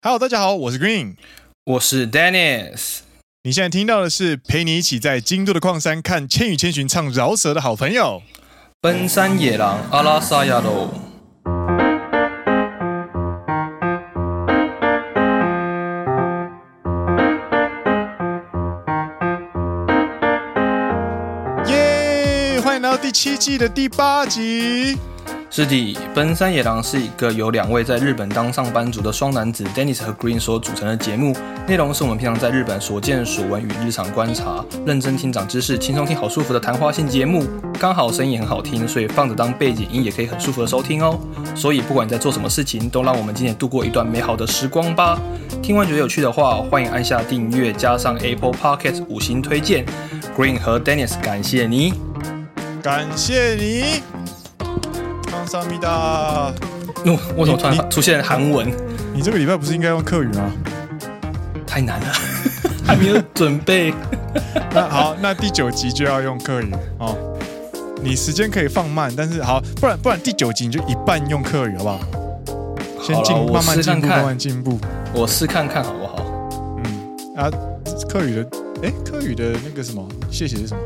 Hello，大家好，我是 Green，我是 Dennis。你现在听到的是陪你一起在京都的矿山看《千与千寻》唱饶舌的好朋友——奔山野狼阿拉萨亚罗。耶！欢迎来到第七季的第八集。是的，奔山野郎是一个由两位在日本当上班族的双男子 Dennis 和 Green 所组成的节目，内容是我们平常在日本所见所闻与日常观察，认真听长知识，轻松听好舒服的谈话性节目。刚好声音也很好听，所以放着当背景音也可以很舒服的收听哦。所以不管你在做什么事情，都让我们今天度过一段美好的时光吧。听完觉得有趣的话，欢迎按下订阅，加上 Apple Podcast 五星推荐。Green 和 Dennis 感谢你，感谢你。萨米达，哦，为什么突然出现韩文？你这个礼拜不是应该用客语吗？太难了，还没有准备。那好，那第九集就要用客语哦。你时间可以放慢，但是好，不然不然第九集你就一半用客语好不好？先进，慢慢进步，慢慢进步。我试看看好不好？嗯啊，客语的，哎，客语的那个什么，谢谢是什么？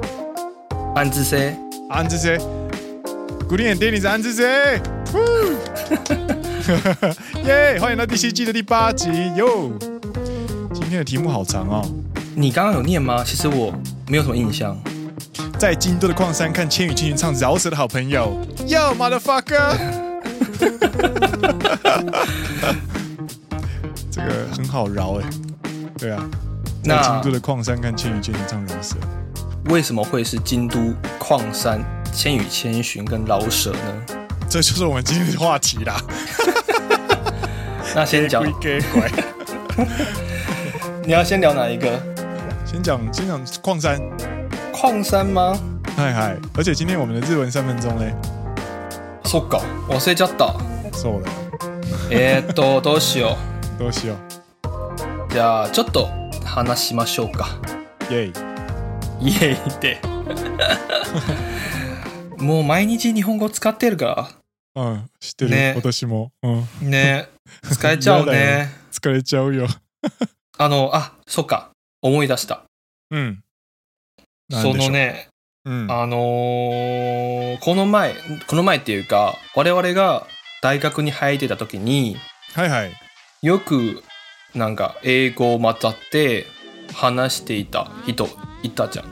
安之 C，安之 C。古典电影是安之谁耶！欢迎到第七季的第八集哟。今天的题目好长哦。你刚刚有念吗？其实我没有什么印象。在京都的矿山看《千与千寻》唱饶舌的好朋友，Yo motherfucker！这个很好饶哎。对啊，在京都的矿山看《千与千寻》唱饶舌。为什么会是京都矿山？千与千寻跟饶舌呢？这就是我们今天的话题啦。那先讲，你要先聊哪一个？先讲先讲矿山。矿山吗？嗨嗨！而且今天我们的日文三分钟嘞。そっか、忘れちゃった。そうだ。えっとどうしよう。どうしよう。じゃあちょっと话しましょうか。イェイ。イェイって。 もう毎日日本语使ってるから。うん、知ってる。ね、私も。うん。ね使えちゃうね。疲れちゃうよ。あの、あ、そっか。思い出した。うん。そのね、うん、あのー、この前、この前っていうか、我々が大学に入ってた时に、はいはい。よく、なんか、英语を混ざって话していた人いたじゃん。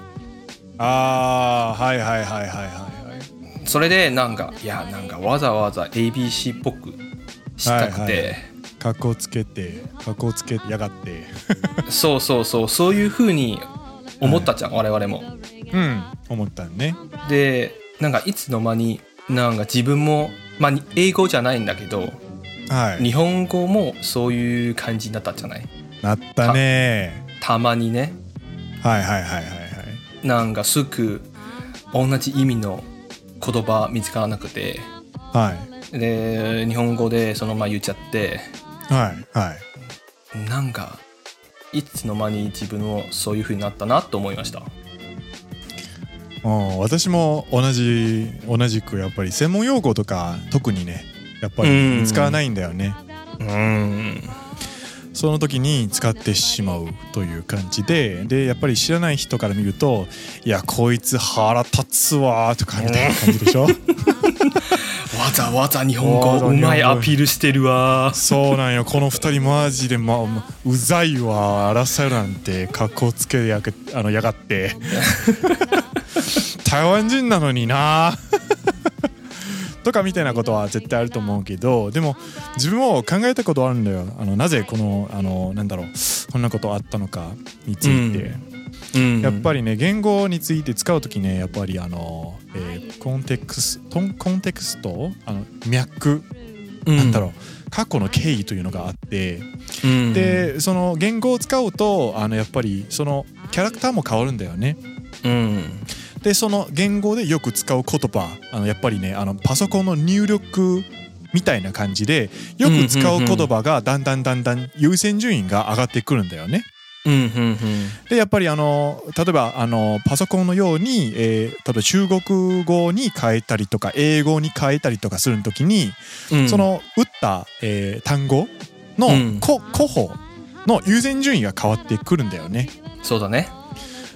ああ、はいはいはいはいはい。それでなんかいやなんかわざわざ ABC っぽくしたくて、かっこつけてかっこつけやがって。そうそうそうそういうふうに思ったじゃん、はい、我々も。うん。思ったね。でなんかいつの间になんか自分もまあ英语じゃないんだけど、はい、日本语もそういう感じになったじゃない？なったね。たまにね。はいはいはいはいはい。なんかすぐ同じ意味の言叶见つからなくて、はい、で日本语でそのまま言っちゃって、はいはい、なんかいつの间に自分もそういう风になったなと思いました。私も同じ同じくやっぱり専门用语とか特にねやっぱり使わないんだよね。うんその时に使ってしまうという感じででやっぱり知らない人から见ると「いやこいつ腹立つわ」とかみたいな感じでしょ？わざわざ日本语うまいアピールしてるわそうなんよ。この二人マジで、ま、うざいわ争うなんて格好つけやあのやがって。台湾人なのになとかみたいなことは绝対あると思うけどでも自分も考えたことあるんだよ。あのなぜこのあのなんだろうこんなことあったのかについて、うん。うん、やっぱりね言语について使う时ねやっぱりあの、えー、コンテクストコンテクスト？あの脉、うん、なんだろう。过去の経纬というのがあって、うん、でその言语を使うとあのやっぱりそのキャラクターも変わるんだよね。うんでその言语でよく使う言叶あのやっぱりねあのパソコンの入力みたいな感じでよく使う言叶がだんだんだんだん优先顺位が上がってくるんだよね。うんうんうん、でやっぱりあの例えばあのパソコンのように、えー、例えば中国语に変えたりとか英语に変えたりとかする时に、うん、その打った、えー、単语の个个々の优先顺位が変わってくるんだよね。そうだね。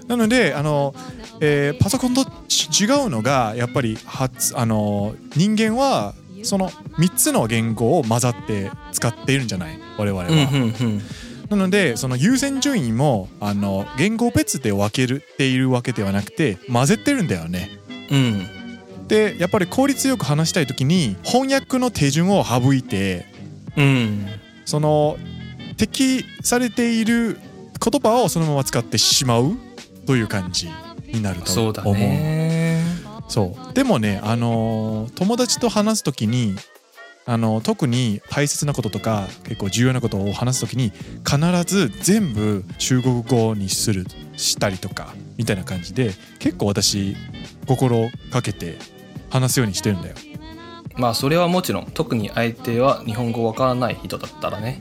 なのであの、えー、パソコンと违うのがやっぱり発あの人间はその3つの言语を混ざって使っているんじゃない？我々は。うんうんうんなのでその优先顺位もあの言语别で分けるっているわけではなくて混ぜてるんだよね。うん。でやっぱり効率よく话したい时に翻訳の手顺を省いてうん。その适されている言叶をそのまま使ってしまうという感じになるとそうだ思う。ね。そうでもねあのー友达と话す时にあの特に大切なこととか结构重要なことを话す时に必ず全部中国语にするしたりとかみたいな感じで结构私心かけて话すようにしてるんだよ。まあそれはもちろん特に相手は日本语わからない人だったらね。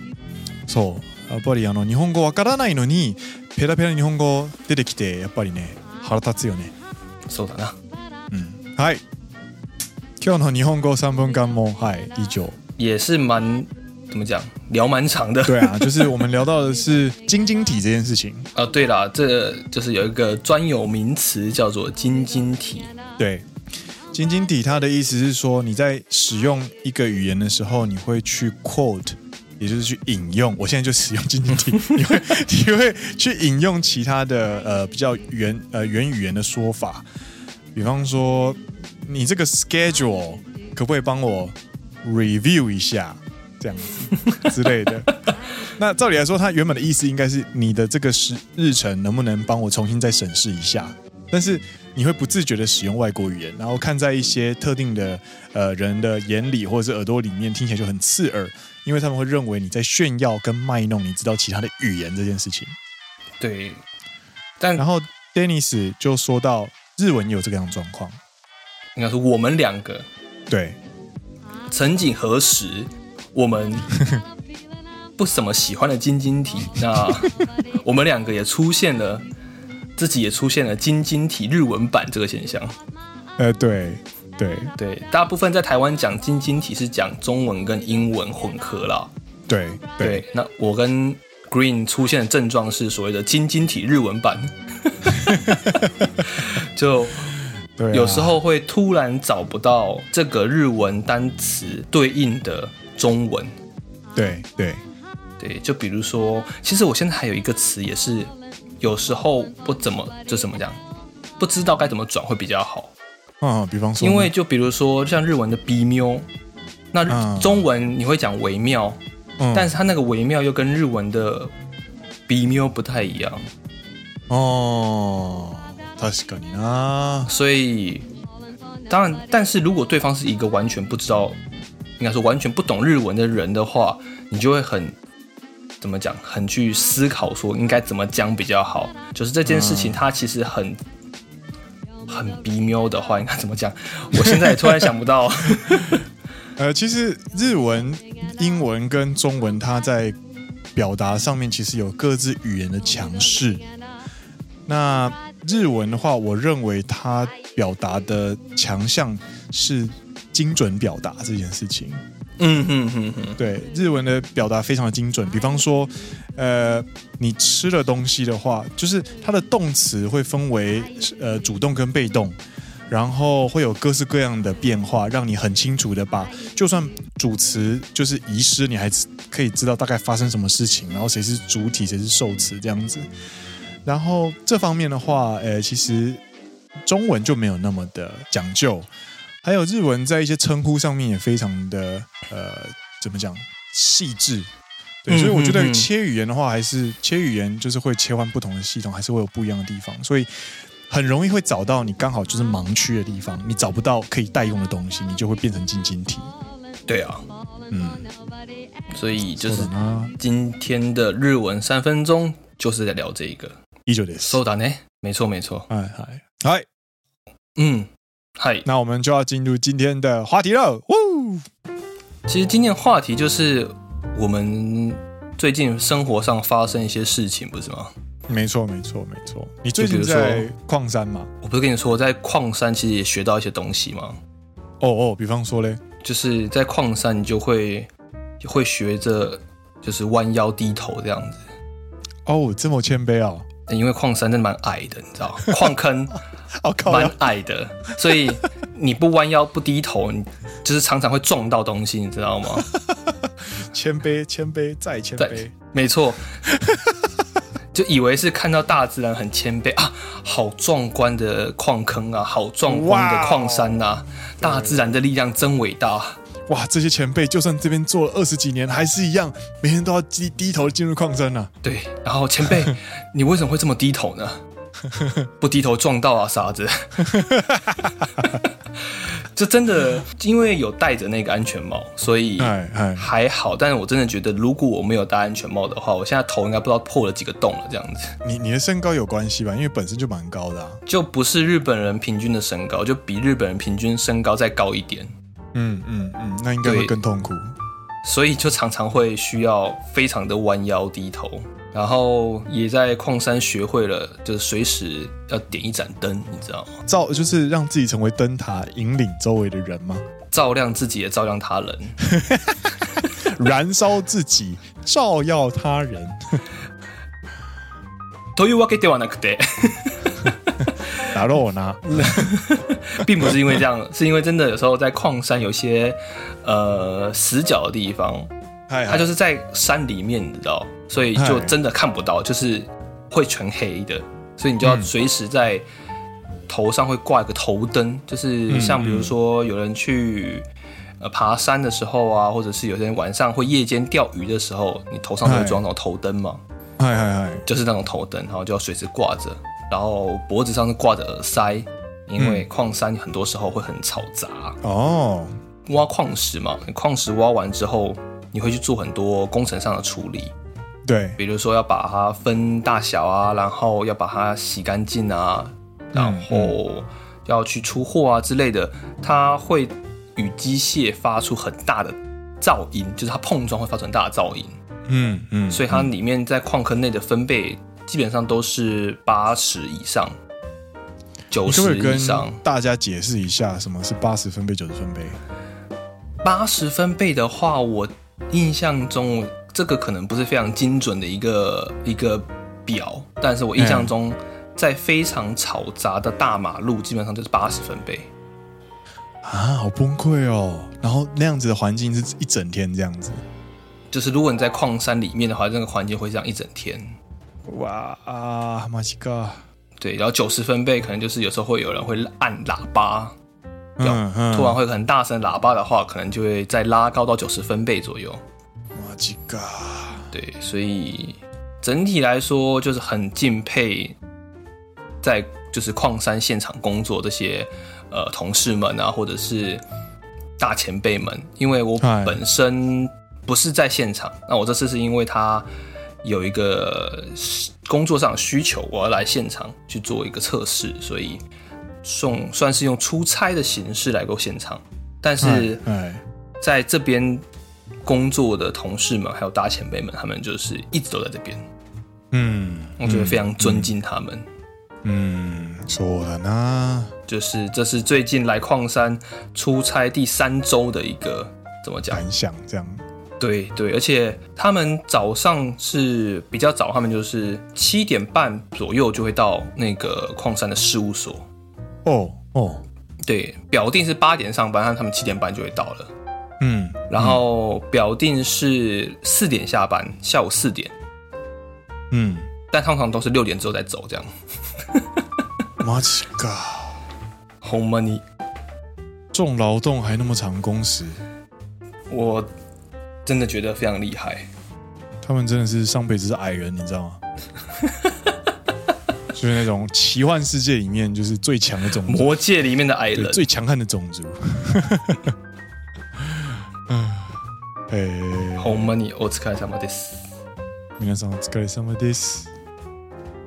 そうやっぱりあの日本语わからないのにペラペラ日本语出てきてやっぱりね腹立つよね。そうだな。うん、はい今日の日本语3分间もはい以上。也是蛮怎么讲聊蛮长的。对啊，就是我们聊到的是晶晶体这件事情。啊，对啦，这就是有一个专有名词叫做晶晶体。对，晶晶体它的意思是说你在使用一个语言的时候，你会去 quote， 也就是去引用。我现在就使用晶晶体，你会你会去引用其他的呃比较原呃原语言的说法，比方说你这个 schedule 可不可以帮我 review 一下？这样子之类的。那照理来说，它原本的意思应该是你的这个时日程能不能帮我重新再审视一下？但是你会不自觉的使用外国语言，然后看在一些特定的呃人的眼里或者是耳朵里面，听起来就很刺耳，因为他们会认为你在炫耀跟卖弄你知道其他的语言这件事情。对，但然后 Dennis 就说到日文有这个样状况，应该是我们两个对，曾几何时。我们 不怎么喜欢的晶晶体，那我们两个也出现了，自己也出现了晶晶体日文版这个现象。呃，对，对，对，大部分在台湾讲晶晶体是讲中文跟英文混合了。对，对，对，那我跟 Green 出现的症状是所谓的晶晶体日文版，就。有时候会突然找不到这个日文单词对应的中文。对对对，就比如说，其实我现在还有一个词也是有时候不怎么就怎么讲，不知道该怎么转会比较好。嗯，比方说，因为就比如说像日文的微妙，那中文你会讲微妙，嗯，但是它那个微妙又跟日文的微妙不太一样。哦。确かにな，所以当然，但是如果对方是一个完全不知道，应该说完全不懂日文的人的话，你就会很 怎么讲，很去思考说应该怎么讲比较好。就是这件事情它其实很很微妙的话，应该怎么讲？我现在也突然想不到。呃，其实日文、英文跟中文，它在表达上面其实有各自语言的强势。那日文的话，我认为它表达的强项是精准表达这件事情。嗯哼哼，对，日文的表达非常的精准。比方说，呃，你吃了东西的话，就是它的动词会分为呃主动跟被动，然后会有各式各样的变化，让你很清楚的把，就算主词就是遗失，你还可以知道大概发生什么事情，然后谁是主体，谁是受词这样子。然后这方面的话，呃，其实中文就没有那么的讲究，还有日文在一些称呼上面也非常的呃，怎么讲细致，对，所以我觉得切语言的话，还是切语言就是会切换不同的系统，还是会有不一样的地方，所以很容易会找到你刚好就是盲区的地方，你找不到可以代用的东西，你就会变成晶晶体。对啊，嗯，所以就是今天的日文三分钟就是在聊这一个。以上です。そうだね。没错，没错。嗨嗨嗨，嗯， 嗨。那我们就要进入今天的话题了。呜，其实今天的话题就是我们最近生活上发生一些事情，不是吗？没错，没错，没错。你最近在矿山吗？我不是跟你说，在矿山其实也学到一些东西吗？哦哦，比方说嘞，就是在矿山你就会会学着。就是弯腰低头这样子。哦，这么谦卑啊。因为矿山真的蛮矮的，你知道，矿坑蛮矮的，所以你不弯腰不低头，你就是常常会撞到东西，你知道吗？谦卑，谦卑再谦卑，没错。就以为是看到大自然很谦卑啊，好壮观的矿坑啊，好壮观的矿山呐、啊，大自然的力量真伟大。哇，这些前辈就算这边做了二十几年，还是一样，每天都要低低头进入矿山呐、啊。对，然后前辈，你为什么会这么低头呢？不低头撞到啊，傻子！这真的，因为有戴着那个安全帽，所以还好。但是我真的觉得，如果我没有戴安全帽的话，我现在头应该不知道破了几个洞了。这样子，你你的身高有关系吧？因为本身就蛮高的、啊，就不是日本人平均的身高，就比日本人平均身高再高一点。嗯嗯嗯，那应该会更痛苦。所以就常常会需要非常的弯腰低头。然后也在矿山学会了，就是随时要点一盏灯，你知道吗？照就是让自己成为灯塔，引领周围的人吗？照亮自己也照亮他人，燃烧自己，照耀他人。というわけではなくて，打扰我呢？并不是因为这样，是因为真的有时候在矿山有些呃死角的地方。它就是在山里面，你知道， 所以就真的看不到，就是会全黑的，所以你就要随时在头上会挂一个头灯，就是像比如说有人去呃爬山的时候啊，或者是有些人晚上会夜间钓鱼的时候，你头上都会装那种头灯嘛，就是那种头灯，然后就要随时挂着，然后脖子上是挂着耳塞，因为矿山很多时候会很嘈杂。哦，挖矿石嘛，矿石挖完之后。你会去做很多工程上的处理，对，比如说要把它分大小啊，然后要把它洗干净啊，然后要去出货啊之类的，它会与机械发出很大的噪音，就是它碰撞会发出很大的噪音，嗯嗯，所以它里面在矿坑内的分贝基本上都是八十以上，九十以上。大家解释一下什么是八十分贝、九十分贝？八十分贝的话，我。印象中，这个可能不是非常精准的一个一个表，但是我印象中，在非常嘈杂的大马路，基本上就是八十分贝。啊，好崩溃哦！然后那样子的环境是一整天这样子，就是如果你在矿山里面的话，那个环境会这样一整天。哇啊，马西哥！对，然后九十分贝可能就是有时候会有人会按喇叭。嗯，嗯，突然会很大声喇叭的话，可能就会再拉高到九十分贝左右。对，所以整体来说就是很敬佩，在就是矿山现场工作这些呃同事们啊，或者是大前辈们，因为我本身不是在现场，那我这次是因为他有一个工作上需求，我要来现场去做一个测试，所以。送算是用出差的形式来够现场，但是在这边工作的同事们还有大前辈们，他们就是一直都在这边。嗯，我觉得非常尊敬他们。嗯，说的呢，就是这是最近来矿山出差第三周的一个怎么讲感想？这样，对对，而且他们早上是比较早，他们就是七点半左右就会到那个矿山的事务所。哦哦，对，表定是八点上班，但他们七点半就会到了。嗯，然后表定是四点下班，下午四点。嗯，但通常都是六点之后再走，这样。マジか，ほんまに重劳动还那么长工时，我真的觉得非常厉害。他们真的是上辈子是矮人，你知道吗？就是那种奇幻世界里面，就是最强的种族，魔界里面的矮人，最强悍的种族。 嗯，哎，ほんまにお疲れ様です。皆さんお疲れ様です。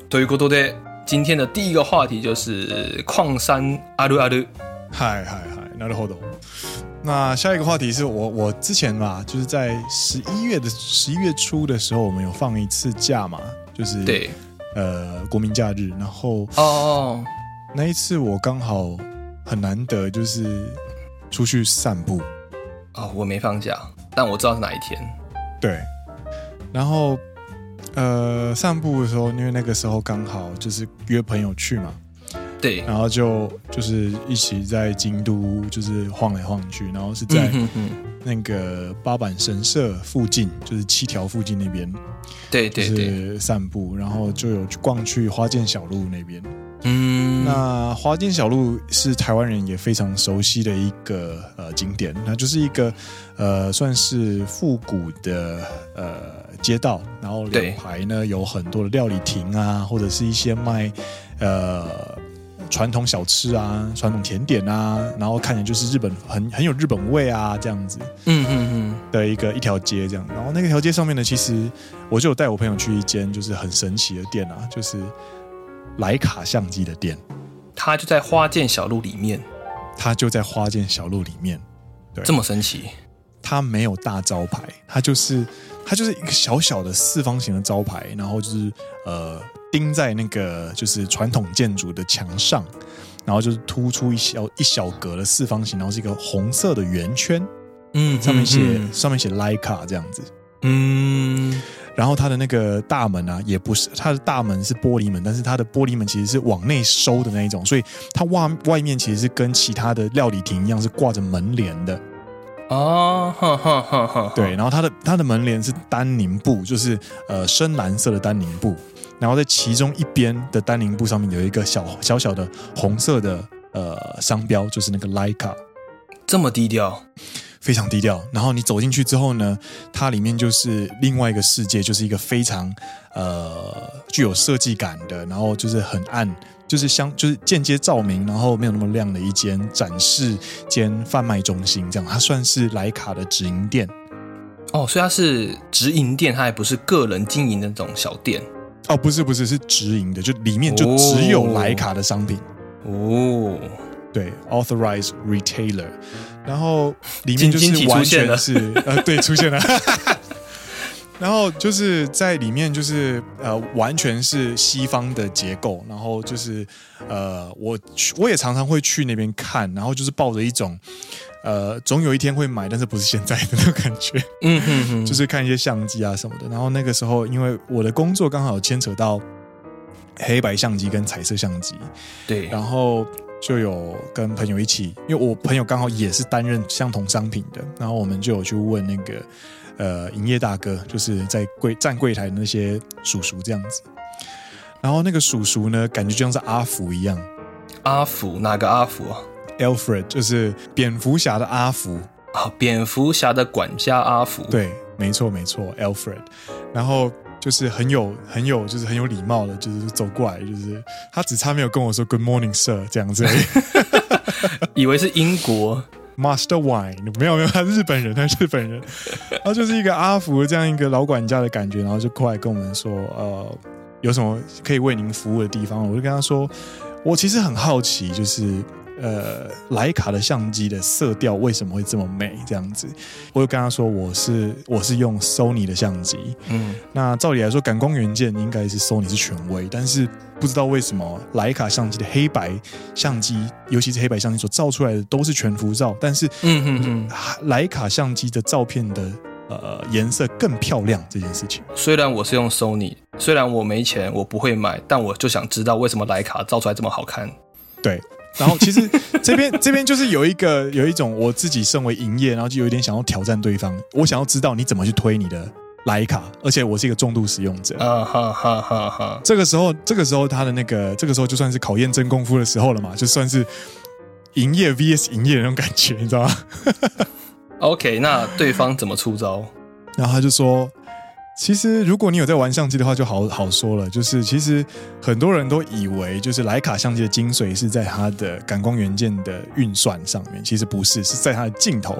ということで，今天的第一个话题就是矿山あるある。嗨嗨嗨，なるほど。那下一个话题是我我之前嘛，就是在十一月的十一月初的时候，我们有放一次假嘛，就是对。呃，国民假日，然后哦，oh. 那一次我刚好很难得，就是出去散步。 哦，oh, 我没放假，但我知道是哪一天。对，然后呃散步的时候，因为那个时候刚好就是约朋友去嘛。对，然后就就是一起在京都就是晃来晃去，然后是在那个八坂神社附近，就是七条附近那边，对对对，就是散步，然后就有去逛去花见小路那边。嗯，那花金小路是台湾人也非常熟悉的一个呃景点，那就是一个呃算是复古的呃街道，然后两排呢有很多的料理亭啊，或者是一些卖呃。传统小吃啊，传统甜点啊，然后看起来就是日本很很有日本味啊，这样子，嗯嗯嗯的一个一条街这样。然后那个条街上面呢，其实我就有带我朋友去一间就是很神奇的店啊，就是徠卡相机的店。它就在花见小路里面，它就在花见小路里面，对，这么神奇。它没有大招牌，它就是它就是一个小小的四方形的招牌，然后就是呃。钉在那个就是传统建筑的墙上，然后就是突出一小一小格的四方形，然后是一个红色的圆圈，嗯，上面写、嗯、上面写 Leica 这样子，嗯，然后它的那个大门啊，也不是它的大门是玻璃门，但是它的玻璃门其实是往内收的那一种，所以它外外面其实是跟其他的料理亭一样是挂着门帘的，哦，哈哈哈哈，对，然后它的它的门帘是丹宁布，就是呃深蓝色的丹宁布。然后在其中一边的丹宁布上面有一个小小小的红色的呃商标，就是那个 Leica，这么低调，非常低调。然后你走进去之后呢，它里面就是另外一个世界，就是一个非常呃具有设计感的，然后就是很暗，就是相就是间接照明，然后没有那么亮的一间展示间贩卖中心，这样它算是莱卡的直营店。哦，所以它是直营店，它也不是个人经营的那种小店。哦，不是不是，是直营的，就里面就只有莱卡的商品哦。对，authorized retailer，然后里面就是完全是呃，对，出现了。然后就是在里面就是呃，完全是西方的结构，然后就是呃，我我也常常会去那边看，然后就是抱着一种。呃，总有一天会买，但是不是现在的那种感觉。嗯哼哼，就是看一些相机啊什么的。然后那个时候，因为我的工作刚好有牵扯到黑白相机跟彩色相机，对，然后就有跟朋友一起，因为我朋友刚好也是担任相同商品的，然后我们就有去问那个呃营业大哥，就是在柜站柜台的那些叔叔这样子。然后那个叔叔呢，感觉就像是阿福一样。阿福？哪个阿福啊？Alfred 就是蝙蝠侠的阿福啊，蝙蝠侠的管家阿福。对，没错没错，Alfred。然后就是很有很有就是很有礼貌的，就是走过来，就是他只差没有跟我说 Good morning, sir 这样子。以为是英国 Master Wine，没有没有，他是日本人，他是日本人。然后就是一个阿福这样一个老管家的感觉，然后就过来跟我们说，呃，有什么可以为您服务的地方？我就跟他说，我其实很好奇，就是。呃，徕卡的相机的色调为什么会这么美？这样子，我就跟他说，我是我是用 Sony 的相机，嗯，那照理来说，感光元件应该是 Sony 是权威，但是不知道为什么徕卡相机的黑白相机，尤其是黑白相机所照出来的都是全幅照，但是，嗯嗯嗯，徕卡相机的照片的呃颜色更漂亮这件事情。虽然我是用 Sony，虽然我没钱，我不会买，但我就想知道为什么徕卡照出来这么好看。对。然后其实 这边这边就是有一个有一种我自己身为营业，然后就有一点想要挑战对方，我想要知道你怎么去推你的莱卡，而且我是一个重度使用者。啊哈哈哈哈！这个时候，这个时候他的那个，这个时候就算是考验真功夫的时候了嘛，就算是营业 VS 营业的那种感觉，你知道吗？OK，那对方怎么出招？然后他就说。其实，如果你有在玩相机的话，就好好说了。就是其实很多人都以为，就是徕卡相机的精髓是在它的感光元件的运算上面，其实不是，是在它的镜头。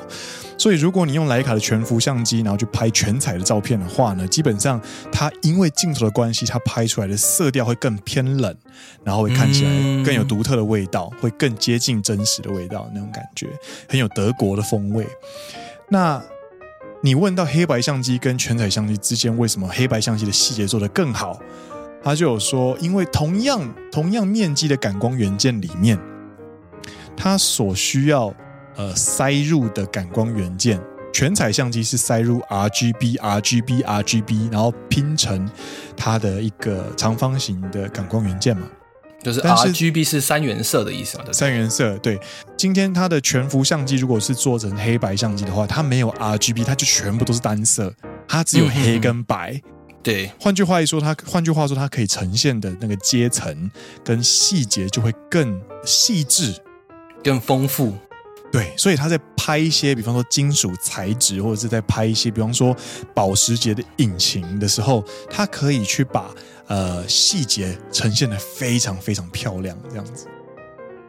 所以，如果你用徕卡的全幅相机，然后去拍全彩的照片的话呢，基本上它因为镜头的关系，它拍出来的色调会更偏冷，然后会看起来更有独特的味道，会更接近真实的味道那种感觉，很有德国的风味。那。你问到黑白相机跟全彩相机之间为什么黑白相机的细节做得更好？他就有说，因为同样同样面积的感光元件里面，它所需要呃塞入的感光元件全彩相机是塞入 RGB、RGB、RGB，然后拼成它的一个长方形的感光元件嘛。就是 RGB 是三原色的意思嘛？对，三原色。对，今天它的全幅相机如果是做成黑白相机的话，它没有 RGB，它就全部都是单色，它只有黑跟白。嗯对，换句话一说，它换句话说，它可以呈现的那个阶层跟细节就会更细致、更丰富。对，所以他在拍一些，比方说金属材质，或者是在拍一些，比方说保时捷的引擎的时候，他可以去把呃细节呈现的非常非常漂亮，这样子。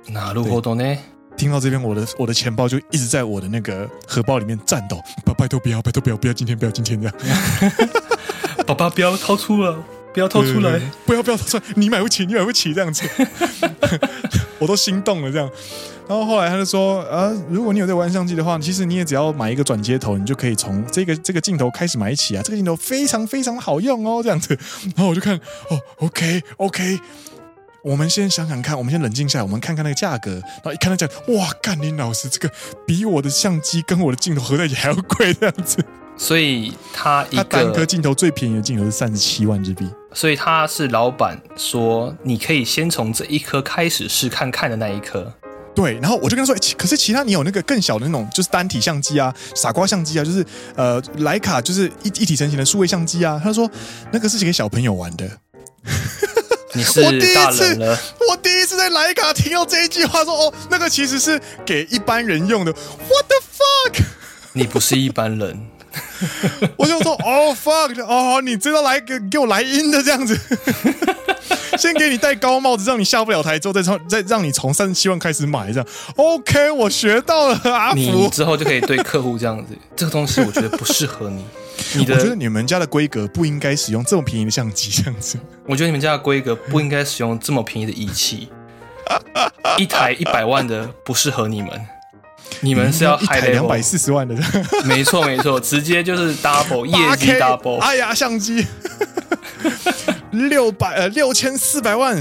那如何呢？听到这边，我的我的钱包就一直在我的那个荷包里面颤抖。拜拜托不要，拜托不要，不要今天，不要今天这样。爸爸不要掏出了，不要掏出来，不要不要掏出来，你买不起，你买不起这样子，我都心动了这样。然后后来他就说啊，如果你有在玩相机的话，其实你也只要买一个转接头，你就可以从这个这个镜头开始买起啊。这个镜头非常非常好用哦，这样子。然后我就看哦，OK OK，我们先想想看，我们先冷静下来，我们看看那个价格。然后一看他讲，哇，干林老师，这个比我的相机跟我的镜头合在一起还要贵，这样子。所以他一单颗镜头最便宜的镜头是三十七万日币。所以他是老板说，你可以先从这一颗开始试看看的那一颗。对，然后我就跟他说，欸、可是其他你有那个更小的那种，就是单体相机啊，傻瓜相机啊，就是呃，徠卡就是一一体成型的数位相机啊。他说那个是给小朋友玩的。你是大人了。我第一次在莱卡听到这一句话说，说哦，那个其实是给一般人用的。What the fuck？你不是一般人。我就说哦、oh, fuck 哦，你知道来给给我来阴的这样子，先给你戴高帽子，让你下不了台，之后再从再让你从三十七万开始买这样。OK，我学到了，阿福。你之后就可以对客户这样子，这个东西我觉得不适合你。你的我觉得你们家的规格不应该使用这么便宜的相机这样子。我觉得你们家的规格不应该使用这么便宜的仪器，一台一百万的不适合你们。你们是要海两百四十万的？没错没错，直接就是 double 业绩 double。哎呀，相机六百呃六千四百万，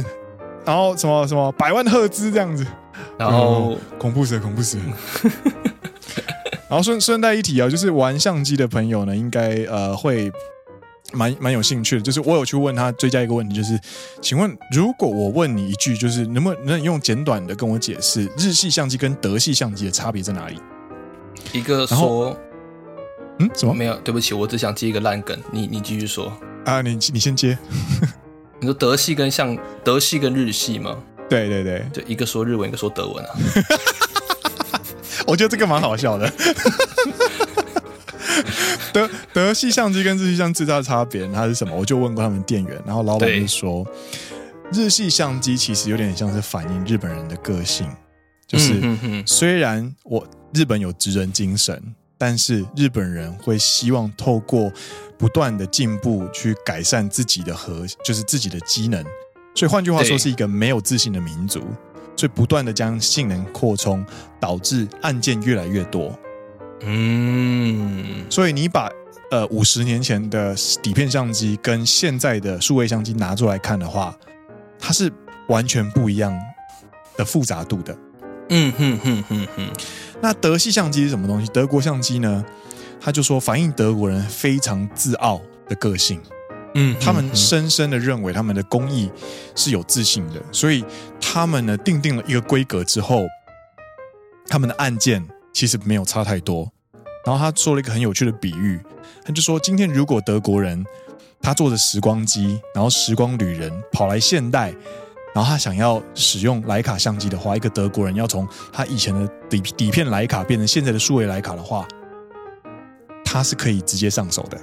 然后什么什么百万赫兹这样子，然后、嗯、恐怖死了恐怖死了。然后顺顺带一提啊，就是玩相机的朋友呢，应该呃会。蛮蛮有兴趣的，就是我有去问他追加一个问题，就是请问如果我问你一句，就是能不能用简短的跟我解释日系相机跟德系相机的差别在哪里？一个说，嗯，什么？没有，对不起，我只想接一个烂梗，你你继续说啊，你你先接。你说德系跟像德系跟日系吗？对对对，就一个说日文，一个说德文啊。我觉得这个蛮好笑的。德德系相机跟日系相机最大的差别，它是什么？我就问过他们店员，然后老板就说，日系相机其实有点像是反映日本人的个性，就是虽然我日本有职人精神，但是日本人会希望透过不断的进步去改善自己的核，就是自己的机能。所以换句话说，是一个没有自信的民族，所以不断的将性能扩充，导致案件越来越多。嗯，所以你把呃五十年前的底片相机跟现在的数位相机拿出来看的话，它是完全不一样的复杂度的。嗯哼哼哼哼。那德系相机是什么东西？德国相机呢？他就说反映德国人非常自傲的个性。嗯，他们深深的认为他们的工艺是有自信的，所以他们呢定定了一个规格之后，他们的按键。其实没有差太多，然后他做了一个很有趣的比喻，他就说：今天如果德国人他坐着时光机，然后时光旅人跑来现代，然后他想要使用徕卡相机的话，一个德国人要从他以前的底底片徕卡变成现在的数位徕卡的话，他是可以直接上手的。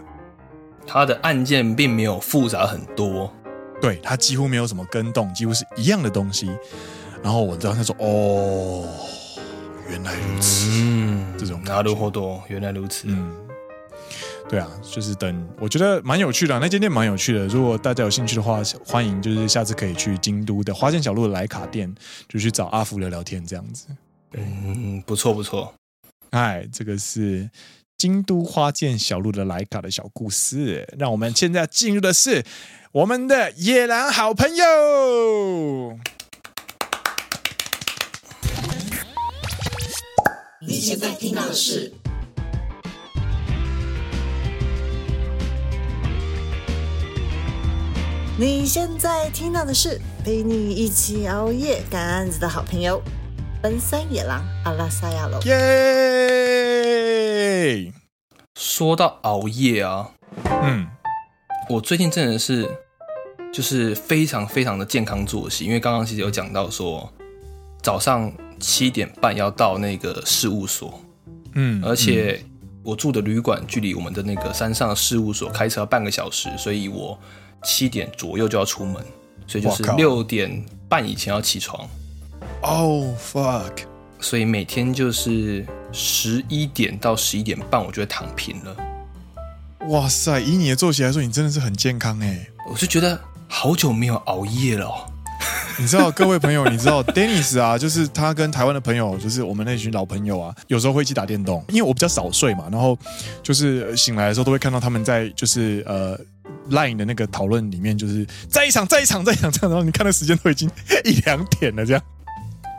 他的按键并没有复杂很多，对，他几乎没有什么跟动，几乎是一样的东西。然后我知道他说：哦。原来如此，嗯，这种拿入货多，原来如此，嗯，对啊，就是等，我觉得蛮有趣的，那间店蛮有趣的。如果大家有兴趣的话，欢迎就是下次可以去京都的花见小路的莱卡店，就去找阿福聊聊天这样子。嗯，不错不错。哎，这个是京都花见小路的莱卡的小故事。让我们现在进入的是我们的野狼好朋友。你现在听到的是你现在听到的是陪你一起熬夜赶案子的好朋友——奔三野狼阿拉萨亚罗。耶！说到熬夜啊，嗯，我最近真的是就是非常非常的健康作息，因为刚刚其实有讲到说早上七点半要到那个事务所，嗯，而且我住的旅馆距离我们的那个山上事务所开车要半个小时，所以我。七点左右就要出门，所以就是六点半以前要起床。Oh fuck！所以每天就是十一点到十一点半，我就会躺平了。哇塞！以你的作息来说，你真的是很健康哎。我是觉得好久没有熬夜了哦。你知道，各位朋友，你知道 Dennis 啊，就是他跟台湾的朋友，就是我们那群老朋友啊，有时候会一起打电动。因为我比较早睡嘛，然后就是醒来的时候都会看到他们在就是呃。Line 的那个讨论里面，就是再一场，再一场，再一场这样，然后你看的时间都已经 一两点了，这样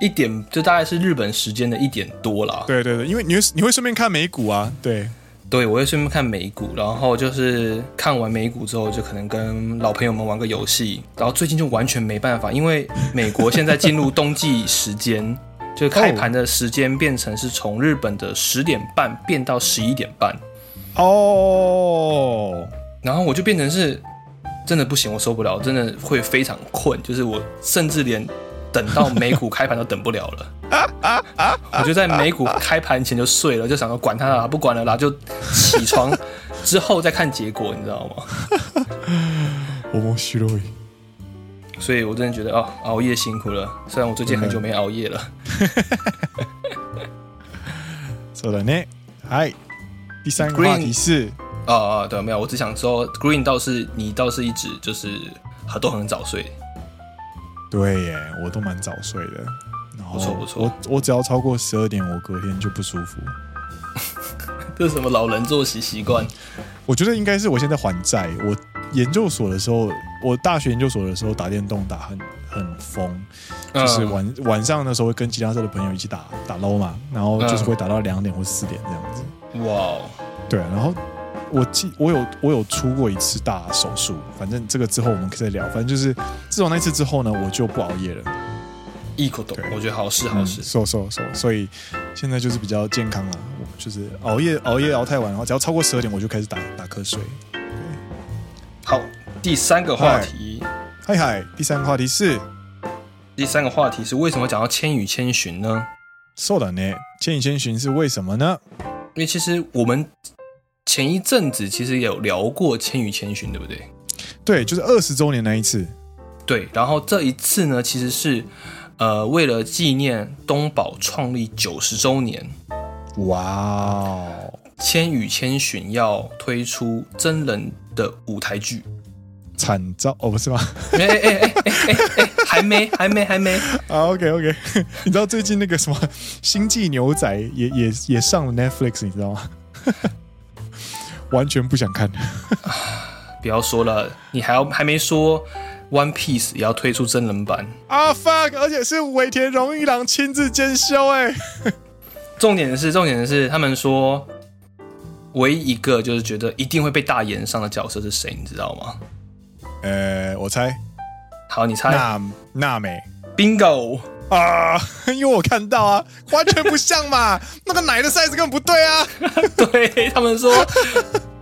一点就大概是日本时间的一点多了。对对对，因为你会你会顺便看美股啊，对对，我会顺便看美股，然后就是看完美股之后，就可能跟老朋友们玩个游戏，然后最近就完全没办法，因为美国现在进入冬季时间，就开盘的时间变成是从日本的十点半变到十一点半哦。然后我就变成是，真的不行，我受不了，真的会非常困，就是我甚至连等到美股开盘都等不了了。我就在美股开盘前就睡了，就想说管他了，不管了啦，就起床之后再看结果，你知道吗？面白い。所以我真的觉得哦，熬夜辛苦了。虽然我最近很久没熬夜了。そうだね。嗨，第三个话题是。 啊啊、哦，对，没有，我只想说，Green 倒是你倒是一直就是都很早睡。对耶，我都蛮早睡的。然后不错不错，我我只要超过十二点，我隔天就不舒服。这是什么老人作息习惯？我觉得应该是我现在还债。我研究所的时候，我大学研究所的时候打电动打很很疯，就是晚、嗯、晚上的时候会跟其他社的朋友一起打打 LOL 嘛，然后就是会打到两点或四点这样子。哇，对，然后。我记我有我有出过一次大手术，反正这个之后我们可以再聊。反正就是自从那次之后呢，我就不熬夜了。一口懂，我觉得好事好事。瘦瘦瘦，所以现在就是比较健康了。我就是熬夜熬夜熬太晚，然后只要超过十二点，我就开始打打瞌睡。对，好，第三个话题，嗨嗨，第三个话题是第三个话题是为什么讲到《千与千寻》呢？そうだね，《千与千寻》是为什么呢？因为其实我们。 前一阵子其实有聊过《千与千寻》，对不对？对，就是二十周年那一次。对，然后这一次呢，其实是呃为了纪念东宝创立九十周年。哇哦！《千与千寻》要推出真人的舞台剧，惨遭哦，不是吗？哎哎哎哎哎哎，还没，还没，还没啊！OK OK，你知道最近那个什么《星际牛仔》也也也上了 Netflix，你知道吗？完全不想看，不要说了，你还要还没说，One Piece 也要推出真人版啊、oh,！fuck，而且是尾田荣一郎亲自监修哎。重点的是，重点的是，他们说唯一一个就是觉得一定会被大炎上的角色是谁，你知道吗？呃，我猜，好，你猜，娜娜美，Bingo 啊，因为我看到啊，完全不像嘛，那个奶的 size 根本不对啊。对他们说。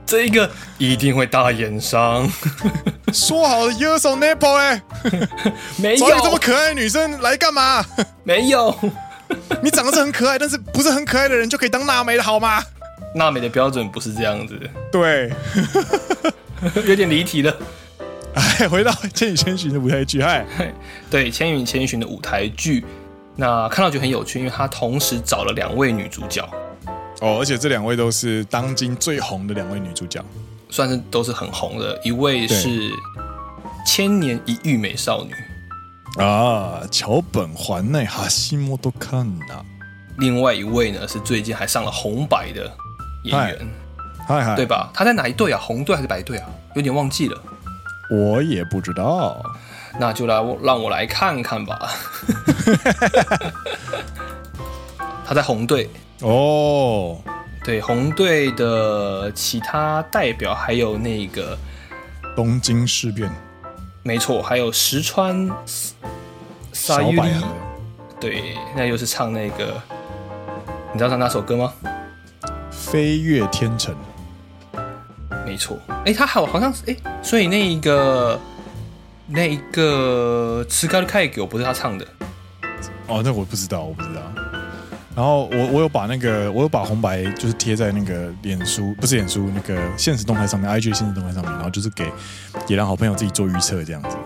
这一个一定会大眼伤，说好的 use on nipple 哎，没有，这么可爱的女生来干嘛？没有，你长得是很可爱，但是不是很可爱的人就可以当娜美的好吗？娜美的标准不是这样子，对，有点离题了。哎，回到《千与千寻》的舞台剧，嗨，对，《千与千寻》的舞台剧，那看到就很有趣，因为他同时找了两位女主角。哦，而且这两位都是当今最红的两位女主角，算是都是很红的。一位是千年一遇美少女啊，桥本环奈、哈西莫多看呐。另外一位呢是最近还上了红白的演员，嗨嗨，对吧？他在哪一队啊？红队还是白队啊？有点忘记了，我也不知道。那就来让我来看看吧。他在红队。哦，对，红队的其他代表还有那个东京事变，没错，还有石川小百合，对，那又是唱那个，你知道唱哪首歌吗？飞越天城。没错，哎，他好好像是哎，所以那一个那一个《吃咖喱开给我不是他唱的哦，那我不知道，我不知道。然后我我有把那个我有把红白就是贴在那个脸书，不是脸书那个现实动态上面，IG 现实动态上面，然后就是给野狼好朋友自己做预测这样子。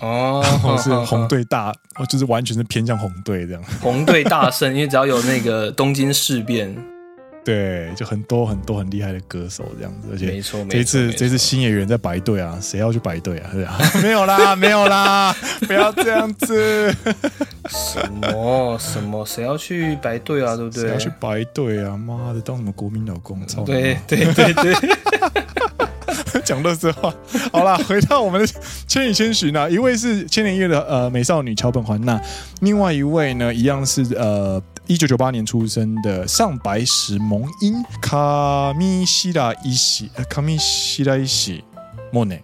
哦，然后是红队大，哦，就是完全是偏向红队这样。红队大胜，因为只要有那个东京事变。对，就很多很多很厉害的歌手这样子，而且没错，这一次这一次新演员在排队啊，谁要去排队啊？是啊，没有啦，没有啦，不要这样子。什么什么？谁要去排队啊？对不对？谁要去排队啊？妈的，当什么国民老公？操！对对对对。讲乐色话，好啦，回到我们的《千与千寻》啊，一位是千年一夜的呃美少女桥本环奈，另外一位呢一样是呃一九九八年出生的上白石萌音卡米西拉伊西卡米西拉伊西莫内。